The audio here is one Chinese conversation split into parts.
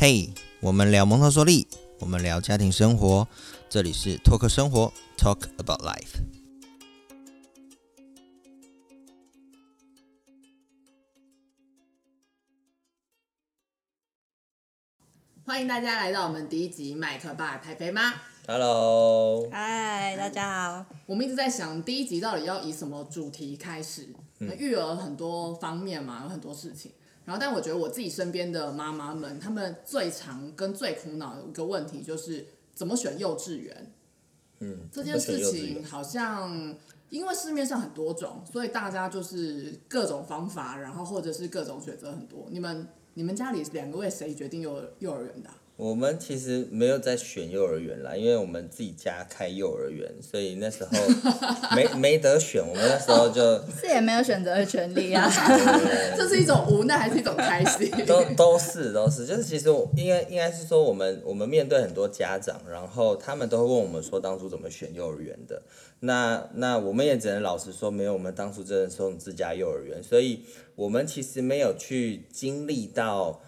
嘿，我们聊蒙特梭利，我们聊家庭生活，这里是托克生活，Talk about life。欢迎大家来到我们第一集麦克爸台北妈？Hello，嗨，大家好。我们一直在想第一集到底要以什么主题开始。那育儿很多方面嘛，有很多事情。然后，但我觉得我自己身边的妈妈们，她们最常跟最苦恼的一个问题就是怎么选幼稚园。嗯，这件事情好像因为市面上很多种，所以大家就是各种方法，然后或者是各种选择很多。你们你们家里两个为谁决定幼幼儿园的啊、我们其实没有在选幼儿园啦，因为我们自己家开幼儿园，所以那时候没 没得选。我们那时候就是也没有选择的权利啊。这是一种无奈还是一种开心？都都是都是，就是其实我应该应该是说，我们我们面对很多家长，然后他们都会问我们说，当初怎么选幼儿园的？那那我们也只能老实说，没有，我们当初真的是用自家幼儿园，所以我们其实没有去经历到。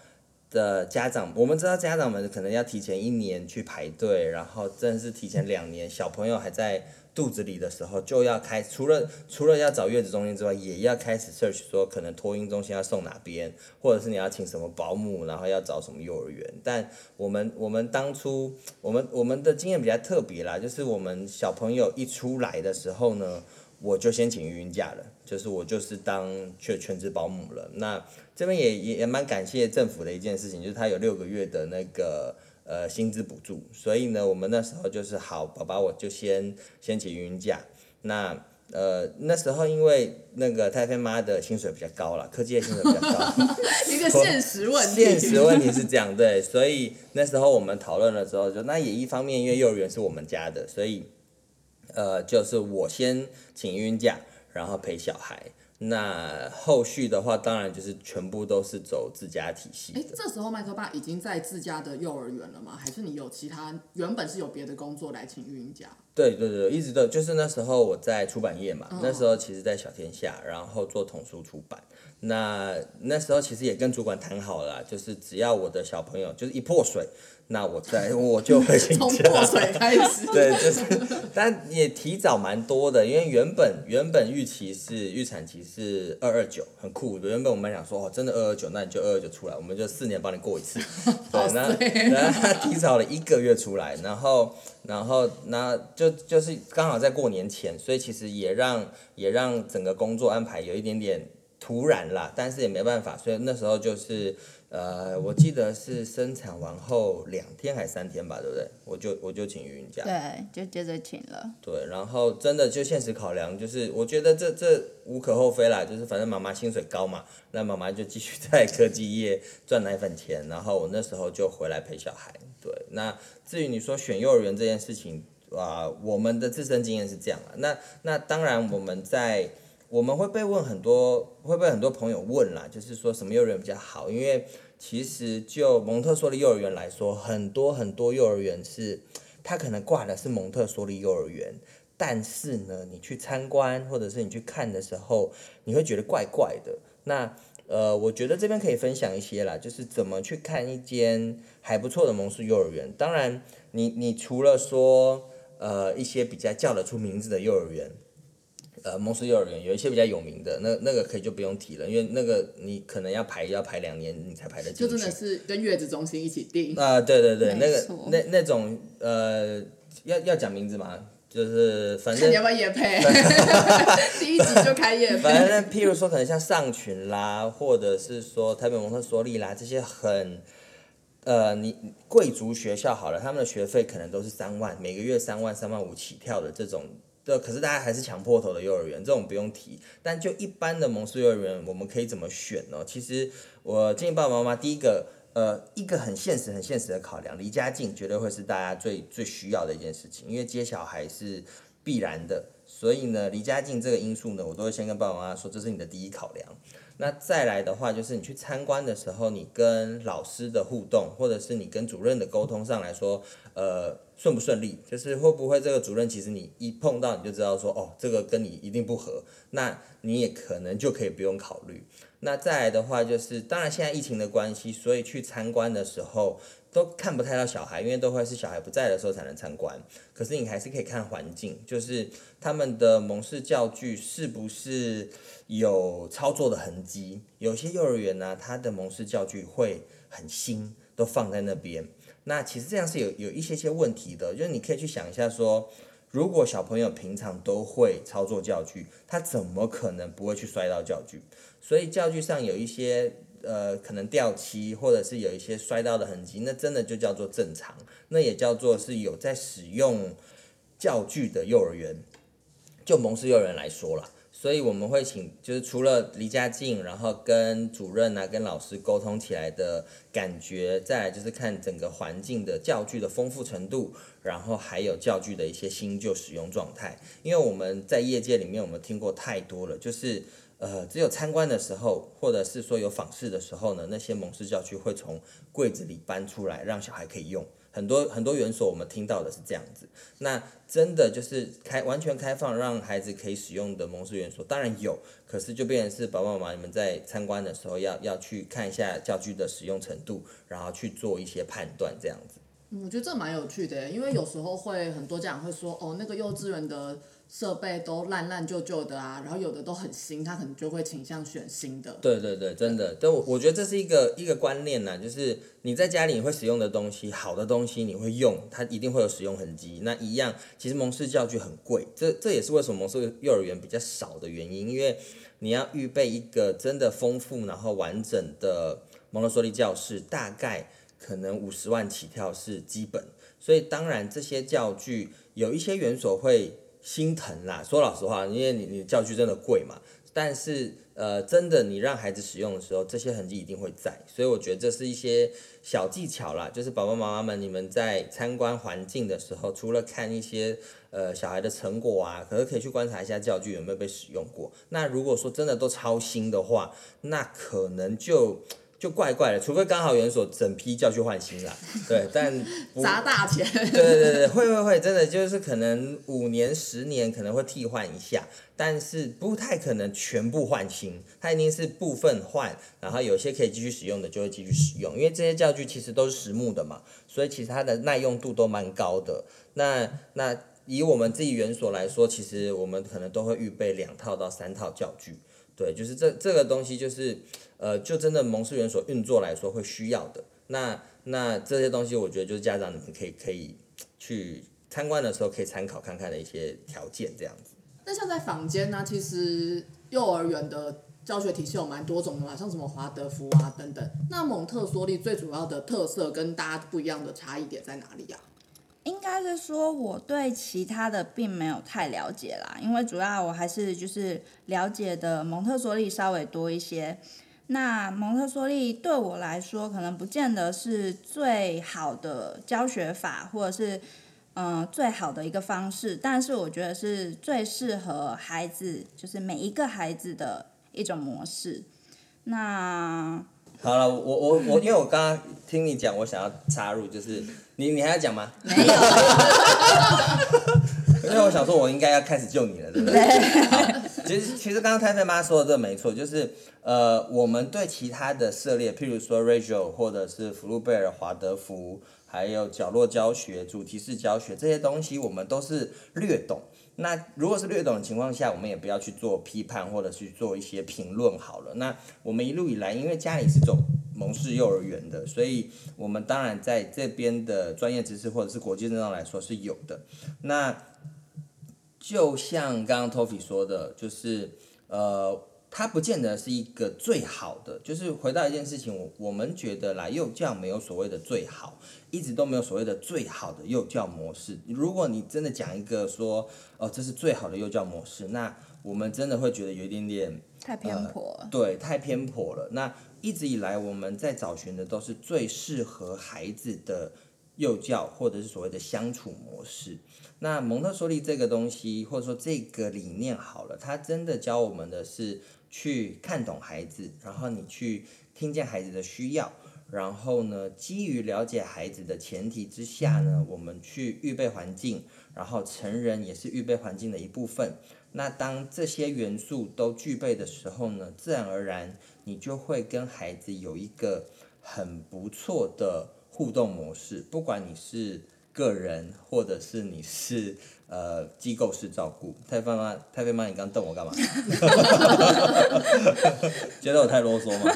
的家长，我们知道家长们可能要提前一年去排队，然后真的是提前两年，小朋友还在肚子里的时候就要开，除了除了要找月子中心之外，也要开始 search 说可能托婴中心要送哪边，或者是你要请什么保姆，然后要找什么幼儿园。但我们我们当初我们我们的经验比较特别啦，就是我们小朋友一出来的时候呢，我就先请孕假了，就是我就是当全全职保姆了。那这边也也也蛮感谢政府的一件事情，就是他有六个月的那个呃薪资补助，所以呢，我们那时候就是好，宝宝我就先先请孕假。那呃那时候因为那个太妃妈的薪水比较高了，科技业薪水比较高。一个现实问题。现实问题是这样，对，所以那时候我们讨论了之后，就那也一方面因为幼儿园是我们家的，所以呃，就是我先请孕假，然后陪小孩。那后续的话，当然就是全部都是走自家体系哎，这时候麦克爸已经在自家的幼儿园了吗？还是你有其他原本是有别的工作来请孕假？对对对，一直都就是那时候我在出版业嘛，那时候其实在小天下，然后做童书出版。那那时候其实也跟主管谈好了，就是只要我的小朋友就是一破水，那我在我就会请 从。破水开始。对，就是，但也提早蛮多的，因为原本原本预期是预产期是二二九，很酷。原本我们想说，哦，真的二二九，那你就二二九出来，我们就四年帮你过一次。对，那然后他提早了一个月出来，然后然后那就就是刚好在过年前，所以其实也让也让整个工作安排有一点点突然啦，但是也没办法，所以那时候就是呃，我记得是生产完后两天还三天吧，对不对？我就我就请孕假。对，就接着请了。对，然后真的就现实考量，就是我觉得这这无可厚非啦，就是反正妈妈薪水高嘛，那妈妈就继续在科技业赚奶粉钱，然后我那时候就回来陪小孩。对，那至于你说选幼儿园这件事情啊、我们的自身经验是这样啊，那那当然我们在我们会被问很多，会被很多朋友问啦，就是说什么幼儿园比较好，因为其实就蒙特梭利幼儿园来说，很多很多幼儿园是它可能挂的是蒙特梭利幼儿园，但是呢，你去参观或者是你去看的时候，你会觉得怪怪的。那呃，我觉得这边可以分享一些啦，就是怎么去看一间还不错的蒙氏幼儿园。当然你，你除了说呃一些比较叫得出名字的幼儿园，呃蒙氏幼儿园有一些比较有名的，那那个可以就不用提了，因为那个你可能要排要排两年你才排得进去。就真的是跟月子中心一起订。啊、对对对，那个那那种呃，要要讲名字吗，就是反正看你要不要夜配？第一集就开夜反配。正譬如说，可能像上群啦，或者是说台北蒙特梭利啦，这些很呃，你贵族学校好了，他们的学费可能都是三万，每个月三万、三万五起跳的这种。对，可是大家还是抢破头的幼儿园，这种不用提。但就一般的蒙氏幼儿园，我们可以怎么选呢？其实我建议爸爸妈妈，第一个，呃，一个很现实、很现实的考量，离家近绝对会是大家最最需要的一件事情，因为接小孩是必然的。所以呢，离家近这个因素呢，我都会先跟爸爸妈妈说，这是你的第一考量。那再来的话，就是你去参观的时候，你跟老师的互动，或者是你跟主任的沟通上来说，呃，顺不顺利，就是会不会这个主任其实你一碰到你就知道说，哦，这个跟你一定不合，那你也可能就可以不用考虑。那再来的话就是，当然现在疫情的关系，所以去参观的时候都看不太到小孩，因为都会是小孩不在的时候才能参观。可是你还是可以看环境，就是他们的蒙氏教具是不是有操作的痕迹。有些幼儿园呢、它的蒙氏教具会很新，都放在那边。那其实这样是有有一些些问题的，就是你可以去想一下说，如果小朋友平常都会操作教具，他怎么可能不会去摔到教具？所以教具上有一些呃可能掉漆，或者是有一些摔到的痕迹，那真的就叫做正常，那也叫做是有在使用教具的幼儿园。就蒙氏幼儿园来说啦，所以我们会请，就是除了离家近，然后跟主任啊、跟老师沟通起来的感觉，再来就是看整个环境的教具的丰富程度，然后还有教具的一些新旧使用状态。因为我们在业界里面，我们听过太多了，就是呃，只有参观的时候，或者是说有访视的时候呢，那些蒙氏教具会从柜子里搬出来，让小孩可以用。很多很多元素我们听到的是这样子，那真的就是开完全开放让孩子可以使用的蒙氏元素，当然有，可是就变成是爸爸妈妈你们在参观的时候要要去看一下教具的使用程度，然后去做一些判断这样子。我觉得这蛮有趣的，因为有时候会很多家长会说，哦，那个幼稚园的设备都烂烂旧旧的啊，然后有的都很新，他可能就会倾向选新的。对对对，真的，但我我觉得这是一个一个观念呐，就是你在家里你会使用的东西，好的东西你会用，它一定会有使用痕迹。那一样，其实蒙氏教具很贵，这这也是为什么蒙氏幼儿园比较少的原因，因为你要预备一个真的丰富然后完整的蒙特梭利教室，大概可能五十万起跳是基本，所以当然这些教具有一些园所会心疼啦。说老实话，因为你你教具真的贵嘛，但是呃，真的你让孩子使用的时候，这些痕迹一定会在，所以我觉得这是一些小技巧啦，就是爸爸妈妈们你们在参观环境的时候，除了看一些呃小孩的成果啊，可是可以去观察一下教具有没有被使用过。那如果说真的都超新的话，那可能就。就怪怪的，除非刚好园所整批教具换新啦，对，但不砸大钱，对对对，会会会，真的就是可能五年十年可能会替换一下，但是不太可能全部换新，它一定是部分换，然后有些可以继续使用的就会继续使用，因为这些教具其实都是实木的嘛，所以其实它的耐用度都蛮高的。那那以我们自己园所来说，其实我们可能都会预备两套到三套教具，对，就是这这个东西就是。呃，就真的蒙氏园所运作来说会需要的，那那这些东西，我觉得就是家长你们可以可以去参观的时候可以参考看看的一些条件这样子。那像在坊间呢、其实幼儿园的教学体系有蛮多种的嘛，像什么华德福啊等等。那蒙特梭利最主要的特色跟大家不一样的差异点在哪里呀、应该是说我对其他的并没有太了解啦，因为主要我还是就是了解的蒙特梭利稍微多一些。那蒙特梭利对我来说，可能不见得是最好的教学法，或者是嗯、最好的一个方式，但是我觉得是最适合孩子，就是每一个孩子的一种模式。那好了，我我我，因为我刚刚听你讲，我想要插入，就是你你还要讲吗？没有，因为我想说，我应该要开始救你了，对不对？好，其实其实刚刚太太妈说的这没错，就是呃，我们对其他的涉猎，譬如说 Rachel 或者是福禄贝尔、华德福，还有角落教学、主题式教学这些东西，我们都是略懂。那如果是略懂的情况下，我们也不要去做批判或者去做一些评论好了。那我们一路以来，因为家里是走蒙氏幼儿园的，所以我们当然在这边的专业知识或者是国际证来说是有的。那就像刚刚 Toffy 说的，就是呃，它不见得是一个最好的。就是回到一件事情，我我们觉得来，幼教没有所谓的最好，一直都没有所谓的最好的幼教模式。如果你真的讲一个说，哦、这是最好的幼教模式，那我们真的会觉得有一点点太偏颇了。对，太偏颇了。那一直以来我们在找寻的都是最适合孩子的幼教，或者是所谓的相处模式。那蒙特梭利这个东西，或者说这个理念好了，它真的教我们的是去看懂孩子，然后你去听见孩子的需要，然后呢，基于了解孩子的前提之下呢，我们去预备环境，然后成人也是预备环境的一部分。那当这些元素都具备的时候呢，自然而然你就会跟孩子有一个很不错的互动模式，不管你是个人或者是你是呃机构式照顾。太妃妈，太妃妈，你刚瞪我干嘛？觉得我太啰嗦吗？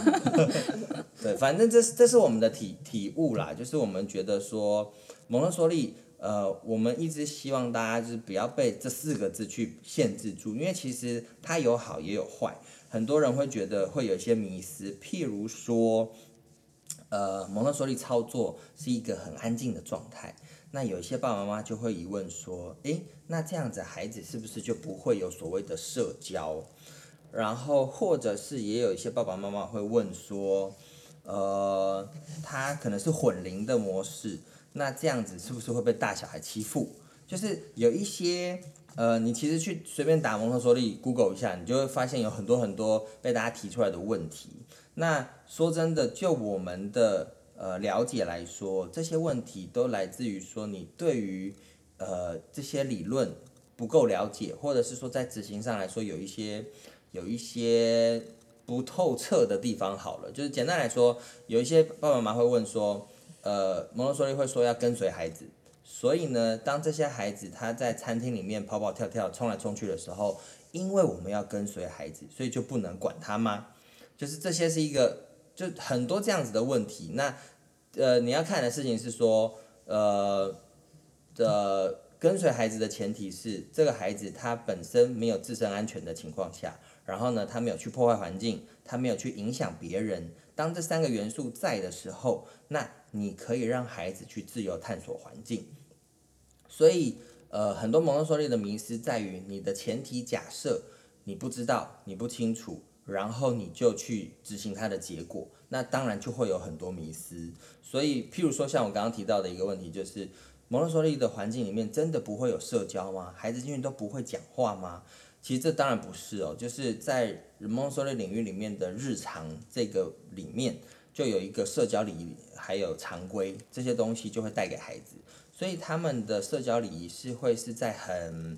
对，反正这是这是我们的体体悟啦，就是我们觉得说蒙特梭利，呃，我们一直希望大家就是不要被这四个字去限制住，因为其实它有好也有坏，很多人会觉得会有一些迷失，譬如说，呃，蒙特梭利操作是一个很安静的状态，那有一些爸爸妈妈就会疑问说，诶，那这样子孩子是不是就不会有所谓的社交？然后或者是也有一些爸爸妈妈会问说，呃，他可能是混龄的模式，那这样子是不是会被大小孩欺负？就是有一些呃，你其实去随便打蒙特梭利 Google 一下，你就会发现有很多很多被大家提出来的问题。那说真的，就我们的呃了解来说，这些问题都来自于说你对于呃这些理论不够了解，或者是说在执行上来说有一些。有一些不透彻的地方，好了，就是简单来说，有一些爸爸妈妈会问说，呃，蒙特梭利会说要跟随孩子，所以呢，当这些孩子他在餐厅里面跑跑跳跳、冲来冲去的时候，因为我们要跟随孩子，所以就不能管他吗？就是这些是一个，就很多这样子的问题。那呃，你要看的事情是说，呃的跟随孩子的前提是，这个孩子他本身没有自身安全的情况下。然后呢，他没有去破坏环境，他没有去影响别人。当这三个元素在的时候，那你可以让孩子去自由探索环境。所以，呃，很多蒙特梭利的迷失在于你的前提假设你不知道，你不清楚，然后你就去执行它的结果，那当然就会有很多迷失。所以，譬如说像我刚刚提到的一个问题，就是蒙特梭利的环境里面真的不会有社交吗？孩子进去都不会讲话吗？其实这当然不是哦，就是在蒙特梭利领域里面的日常这个里面，就有一个社交礼仪，还有常规这些东西就会带给孩子，所以他们的社交礼仪是会是在很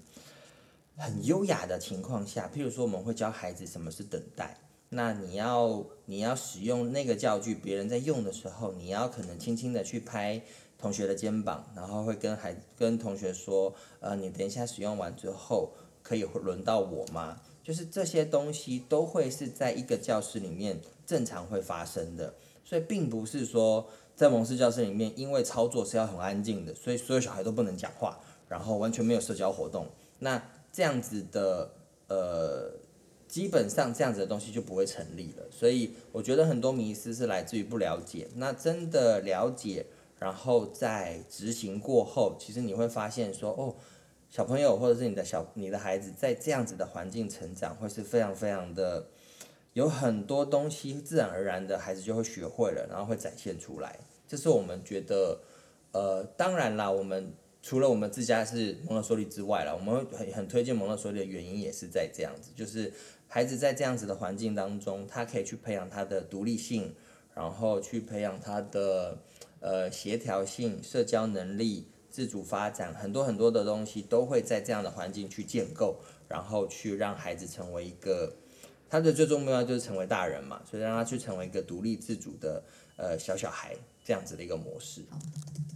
很优雅的情况下，譬如说我们会教孩子什么是等待，那你要你要使用那个教具，别人在用的时候，你要可能轻轻的去拍同学的肩膀，然后会跟孩跟同学说，呃，你等一下使用完之后。可以轮到我吗？就是这些东西都会是在一个教室里面正常会发生的，所以并不是说在蒙氏教室里面，因为操作是要很安静的，所以所有小孩都不能讲话，然后完全没有社交活动。那这样子的呃，基本上这样子的东西就不会成立了。所以我觉得很多迷思是来自于不了解。那真的了解，然后在执行过后，其实你会发现说哦。小朋友或者是你的小你的孩子在这样子的环境成长，会是非常非常的有很多东西自然而然的孩子就会学会了，然后会展现出来。这是我们觉得，呃，当然啦，我们除了我们自家是蒙特梭利之外了，我们很很推荐蒙特梭利的原因也是在这样子，就是孩子在这样子的环境当中，他可以去培养他的独立性，然后去培养他的呃协调性、社交能力。自主发展很多很多的东西都会在这样的环境去建构，然后去让孩子成为一个他的最终目标就是成为大人嘛，所以让他去成为一个独立自主的呃小小孩这样子的一个模式。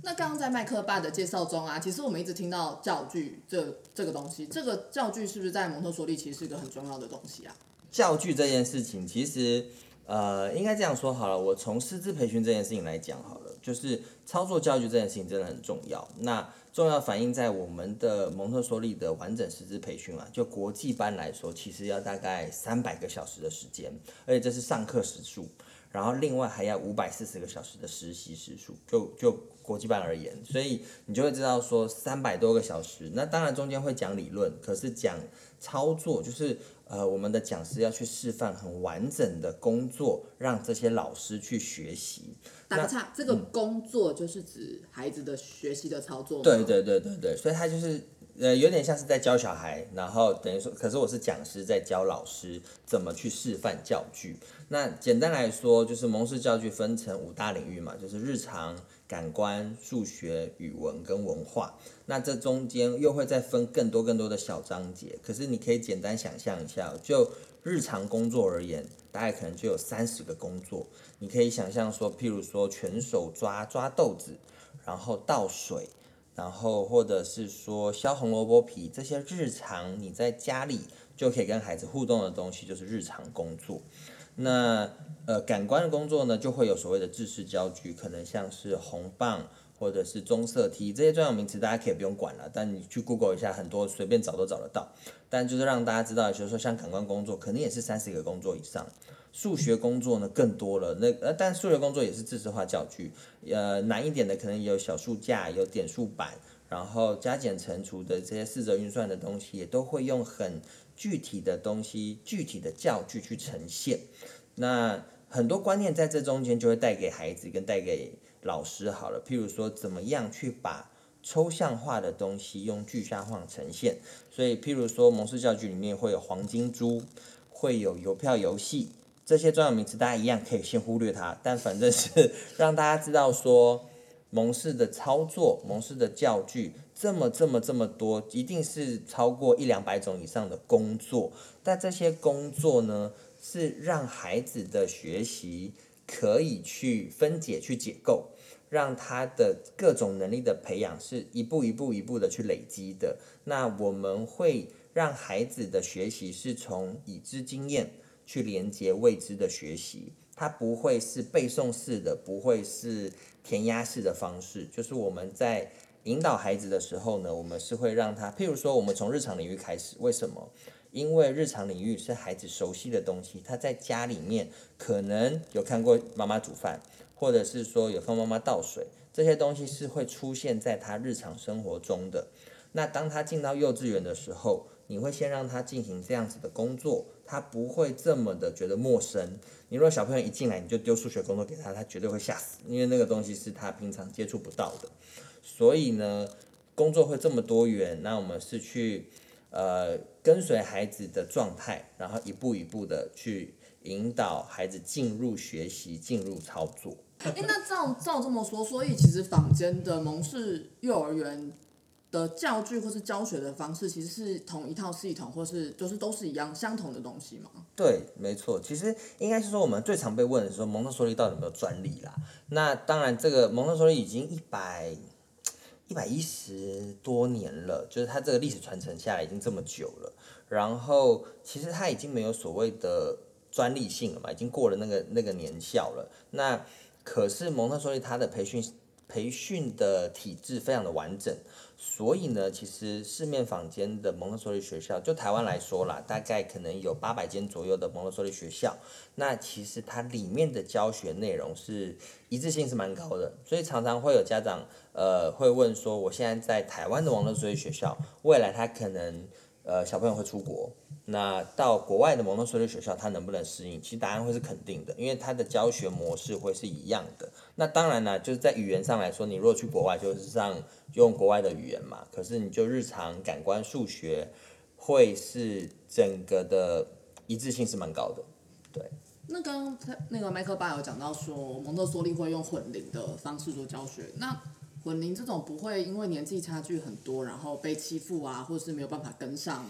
那刚刚在麦克爸的介绍中啊，其实我们一直听到教具这这个东西，这个教具是不是在蒙特梭利其实是一个很重要的东西啊？教具这件事情其实呃应该这样说好了，我从师资培训这件事情来讲好了。就是操作教具这件事情真的很重要，那重要反映在我们的蒙特梭利的完整师资培训啊，就国际班来说，其实要大概三百个小时的时间，而且这是上课时数，然后另外还要五百四十个小时的实习时数，就就国际班而言，所以你就会知道说三百多个小时，那当然中间会讲理论，可是讲操作就是。呃，我们的讲师要去示范很完整的工作，让这些老师去学习。打个岔，这个工作就是指孩子的学习的操作。对对对对对，所以他就是呃，有点像是在教小孩，然后等于说，可是我是讲师在教老师怎么去示范教具。那简单来说，就是蒙氏教具分成五大领域嘛，就是日常、感官、数学、语文跟文化。那这中间又会再分更多更多的小章节。可是你可以简单想象一下，就日常工作而言，大概可能就有三十个工作。你可以想象说，譬如说全手抓抓豆子，然后倒水。然后或者是说削红萝卜皮这些日常你在家里就可以跟孩子互动的东西，就是日常工作。那呃感官的工作呢，就会有所谓的制式教具，可能像是红棒或者是棕色梯这些专有名词，大家可以不用管了。但你去 Google 一下，很多随便找都找得到。但就是让大家知道，就是说像感官工作，肯定也是三十个工作以上。数学工作呢更多了，那呃，但数学工作也是知识化教具，呃，难一点的可能有小数架、有点数板，然后加减乘除的这些四则运算的东西，也都会用很具体的东西、具体的教具去呈现。那很多观念在这中间就会带给孩子跟带给老师好了，譬如说怎么样去把抽象化的东西用具象化呈现。所以譬如说蒙氏教具里面会有黄金珠，会有邮票游戏。这些专有名词大家一样可以先忽略它，但反正是 让大家知道说，蒙氏的操作、蒙氏的教具这么这么这么多，一定是超过一两百种以上的工作。但这些工作呢，是让孩子的学习可以去分解、去解构，让他的各种能力的培养是一步一步一步的去累积的。那我们会让孩子的学习是从已知经验。去连接未知的学习，它不会是背诵式的，不会是填鸭式的方式。就是我们在引导孩子的时候呢，我们是会让他，譬如说，我们从日常领域开始。为什么？因为日常领域是孩子熟悉的东西，他在家里面可能有看过妈妈煮饭，或者是说有看妈妈倒水，这些东西是会出现在他日常生活中的。那当他进到幼稚园的时候，你会先让他进行这样子的工作。他不会这么的觉得陌生。你如果小朋友一进来你就丢数学工作给他，他绝对会吓死，因为那个东西是他平常接触不到的。所以呢，工作会这么多元，那我们是去呃跟随孩子的状态，然后一步一步的去引导孩子进入学习、进入操作。哎，那照照这么说，所以其实坊间的蒙氏幼儿园。的教具或是教学的方式，其实是同一套系统，或是就是都是一样相同的东西吗？对，没错。其实应该是说，我们最常被问的是说，蒙特梭利到底有没有专利啦？那当然，这个蒙特梭利已经一百一百一十多年了，就是它这个历史传承下来已经这么久了。然后，其实它已经没有所谓的专利性了嘛，已经过了那个那个年效了。那可是蒙特梭利它的培训培训的体制非常的完整。所以呢，其实市面坊间的蒙特梭利学校，就台湾来说啦，大概可能有八百间左右的蒙特梭利学校。那其实它里面的教学内容是一致性是蛮高的，所以常常会有家长呃会问说，我现在在台湾的蒙特梭利学校，未来他可能呃小朋友会出国。那到国外的蒙特梭利学校，他能不能适应？其实答案会是肯定的，因为他的教学模式会是一样的。那当然呢，就是在语言上来说，你如果去国外，就是上用国外的语言嘛。可是你就日常感官数学，会是整个的一致性是蛮高的。对。那刚刚那个麦克爸有讲到说，蒙特梭利会用混龄的方式做教学。那混龄这种不会因为年纪差距很多，然后被欺负啊，或者是没有办法跟上？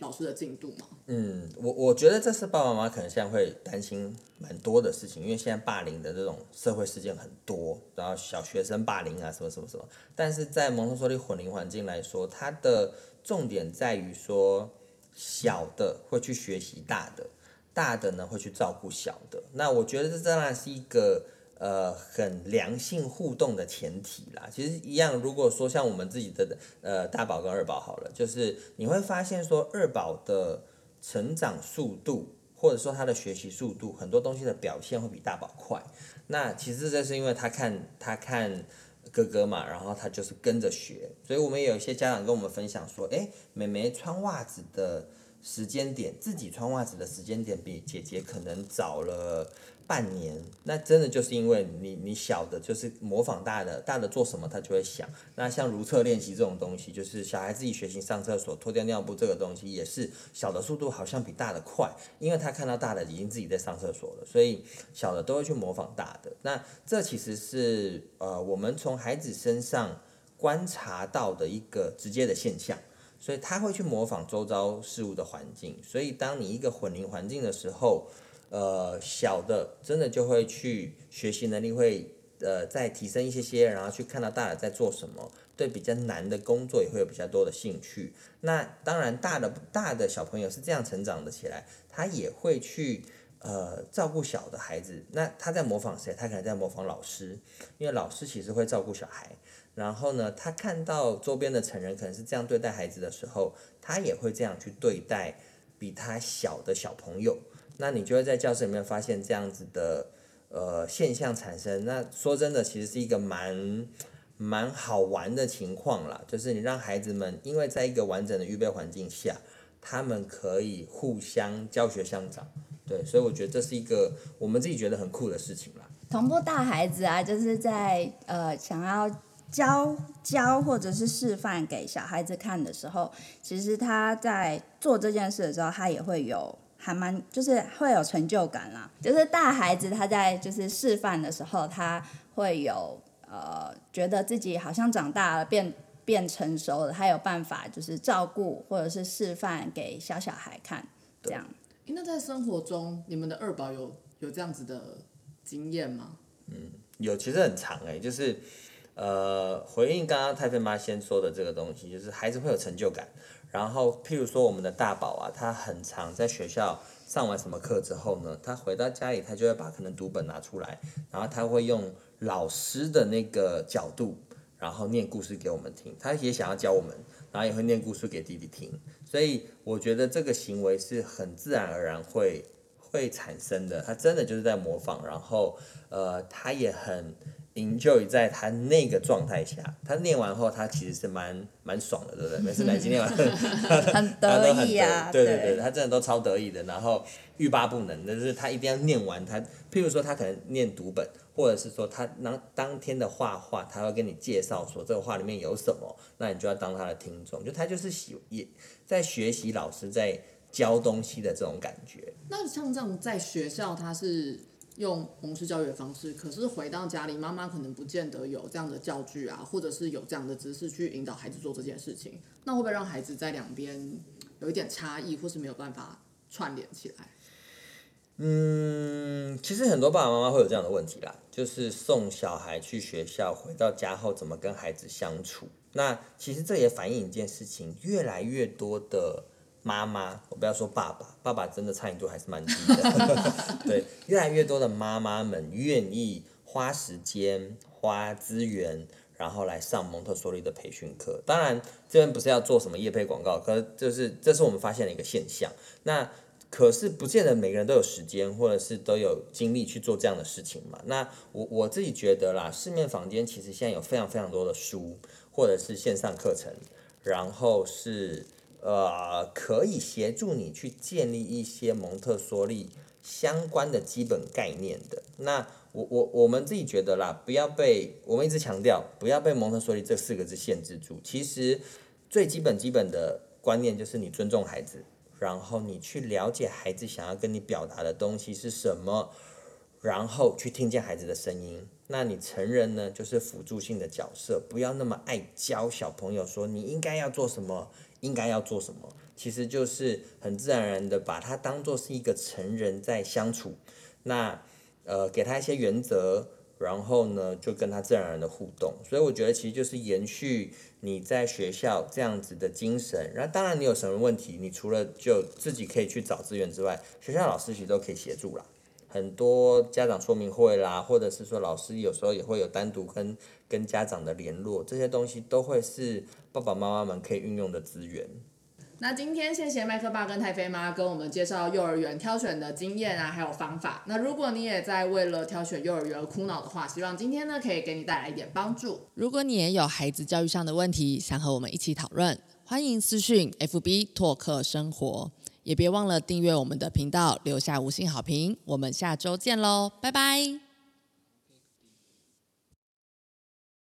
老师的进度吗？嗯，我我觉得这是爸爸妈妈可能现在会担心蛮多的事情，因为现在霸凌的这种社会事件很多，然后小学生霸凌啊什么什么什么。但是在蒙特梭利混龄环境来说，它的重点在于说，小的会去学习大的，大的呢会去照顾小的。那我觉得这当然是一个。呃，很良性互动的前提啦，其实一样。如果说像我们自己的呃大宝跟二宝好了，就是你会发现说二宝的成长速度，或者说他的学习速度，很多东西的表现会比大宝快。那其实这是因为他看他看哥哥嘛，然后他就是跟着学。所以我们有一些家长跟我们分享说，哎，妹妹穿袜子的时间点，自己穿袜子的时间点比姐姐可能早了半年，那真的就是因为你你小的，就是模仿大的，大的做什么他就会想。那像如厕练习这种东西，就是小孩自己学习上厕所脱掉尿布这个东西，也是小的速度好像比大的快，因为他看到大的已经自己在上厕所了，所以小的都会去模仿大的。那这其实是呃我们从孩子身上观察到的一个直接的现象。所以他会去模仿周遭事物的环境，所以当你一个混龄环境的时候，呃，小的真的就会去学习能力会呃再提升一些些，然后去看到大的在做什么，对比较难的工作也会有比较多的兴趣。那当然大的大的小朋友是这样成长的起来，他也会去呃照顾小的孩子。那他在模仿谁？他可能在模仿老师，因为老师其实会照顾小孩。然后呢，他看到周边的成人可能是这样对待孩子的时候，他也会这样去对待比他小的小朋友。那你就会在教室里面发现这样子的呃现象产生。那说真的，其实是一个蛮蛮好玩的情况啦，就是你让孩子们因为在一个完整的预备环境下，他们可以互相教学相长。对，所以我觉得这是一个我们自己觉得很酷的事情啦。同步大孩子啊，就是在呃想要。教教或者是示范给小孩子看的时候，其实他在做这件事的时候，他也会有还蛮就是会有成就感啦。就是大孩子他在就是示范的时候，他会有呃觉得自己好像长大了，变变成熟了，他有办法就是照顾或者是示范给小小孩看这样。那在生活中，你们的二宝有有这样子的经验吗？嗯，有，其实很长哎，就是。呃，回应刚刚太妃妈先说的这个东西，就是孩子会有成就感。然后，譬如说我们的大宝啊，他很常在学校上完什么课之后呢，他回到家里，他就会把可能读本拿出来，然后他会用老师的那个角度，然后念故事给我们听。他也想要教我们，然后也会念故事给弟弟听。所以我觉得这个行为是很自然而然会会产生的。他真的就是在模仿，然后呃，他也很。Enjoy 在他那个状态下，他念完后，他其实是蛮蛮爽的，对不对？每次来今天晚上，很得意啊，对对对，他真的都超得意的，然后欲罢不能，就是他一定要念完。他譬如说，他可能念读本，或者是说他当当天的画画，他会跟你介绍说这个画里面有什么，那你就要当他的听众，就他就是喜也在学习老师在教东西的这种感觉。那像这种在学校，他是。用蒙氏教育的方式，可是回到家里，妈妈可能不见得有这样的教具啊，或者是有这样的知识去引导孩子做这件事情，那会不会让孩子在两边有一点差异，或是没有办法串联起来？嗯，其实很多爸爸妈妈会有这样的问题啦，就是送小孩去学校，回到家后怎么跟孩子相处？那其实这也反映一件事情，越来越多的。妈妈，我不要说爸爸，爸爸真的参与度还是蛮低的。对，越来越多的妈妈们愿意花时间、花资源，然后来上蒙特梭利的培训课。当然，这边不是要做什么业配广告，可是就是这是我们发现的一个现象。那可是不见得每个人都有时间，或者是都有精力去做这样的事情嘛。那我我自己觉得啦，市面坊间其实现在有非常非常多的书，或者是线上课程，然后是。呃，可以协助你去建立一些蒙特梭利相关的基本概念的。那我我我们自己觉得啦，不要被我们一直强调，不要被蒙特梭利这四个字限制住。其实最基本基本的观念就是你尊重孩子，然后你去了解孩子想要跟你表达的东西是什么，然后去听见孩子的声音。那你成人呢，就是辅助性的角色，不要那么爱教小朋友说你应该要做什么。应该要做什么，其实就是很自然而然的把他当做是一个成人在相处，那呃给他一些原则，然后呢就跟他自然而然的互动，所以我觉得其实就是延续你在学校这样子的精神。然后当然你有什么问题，你除了就自己可以去找资源之外，学校老师其实都可以协助啦。很多家长说明会啦，或者是说老师有时候也会有单独跟跟家长的联络，这些东西都会是爸爸妈妈们可以运用的资源。那今天谢谢麦克爸跟太妃妈跟我们介绍幼儿园挑选的经验啊，还有方法。那如果你也在为了挑选幼儿园而苦恼的话，希望今天呢可以给你带来一点帮助。如果你也有孩子教育上的问题，想和我们一起讨论，欢迎私讯 FB 拓客生活。也别忘了订阅我们的频道，留下五星好评。我们下周见喽，拜拜。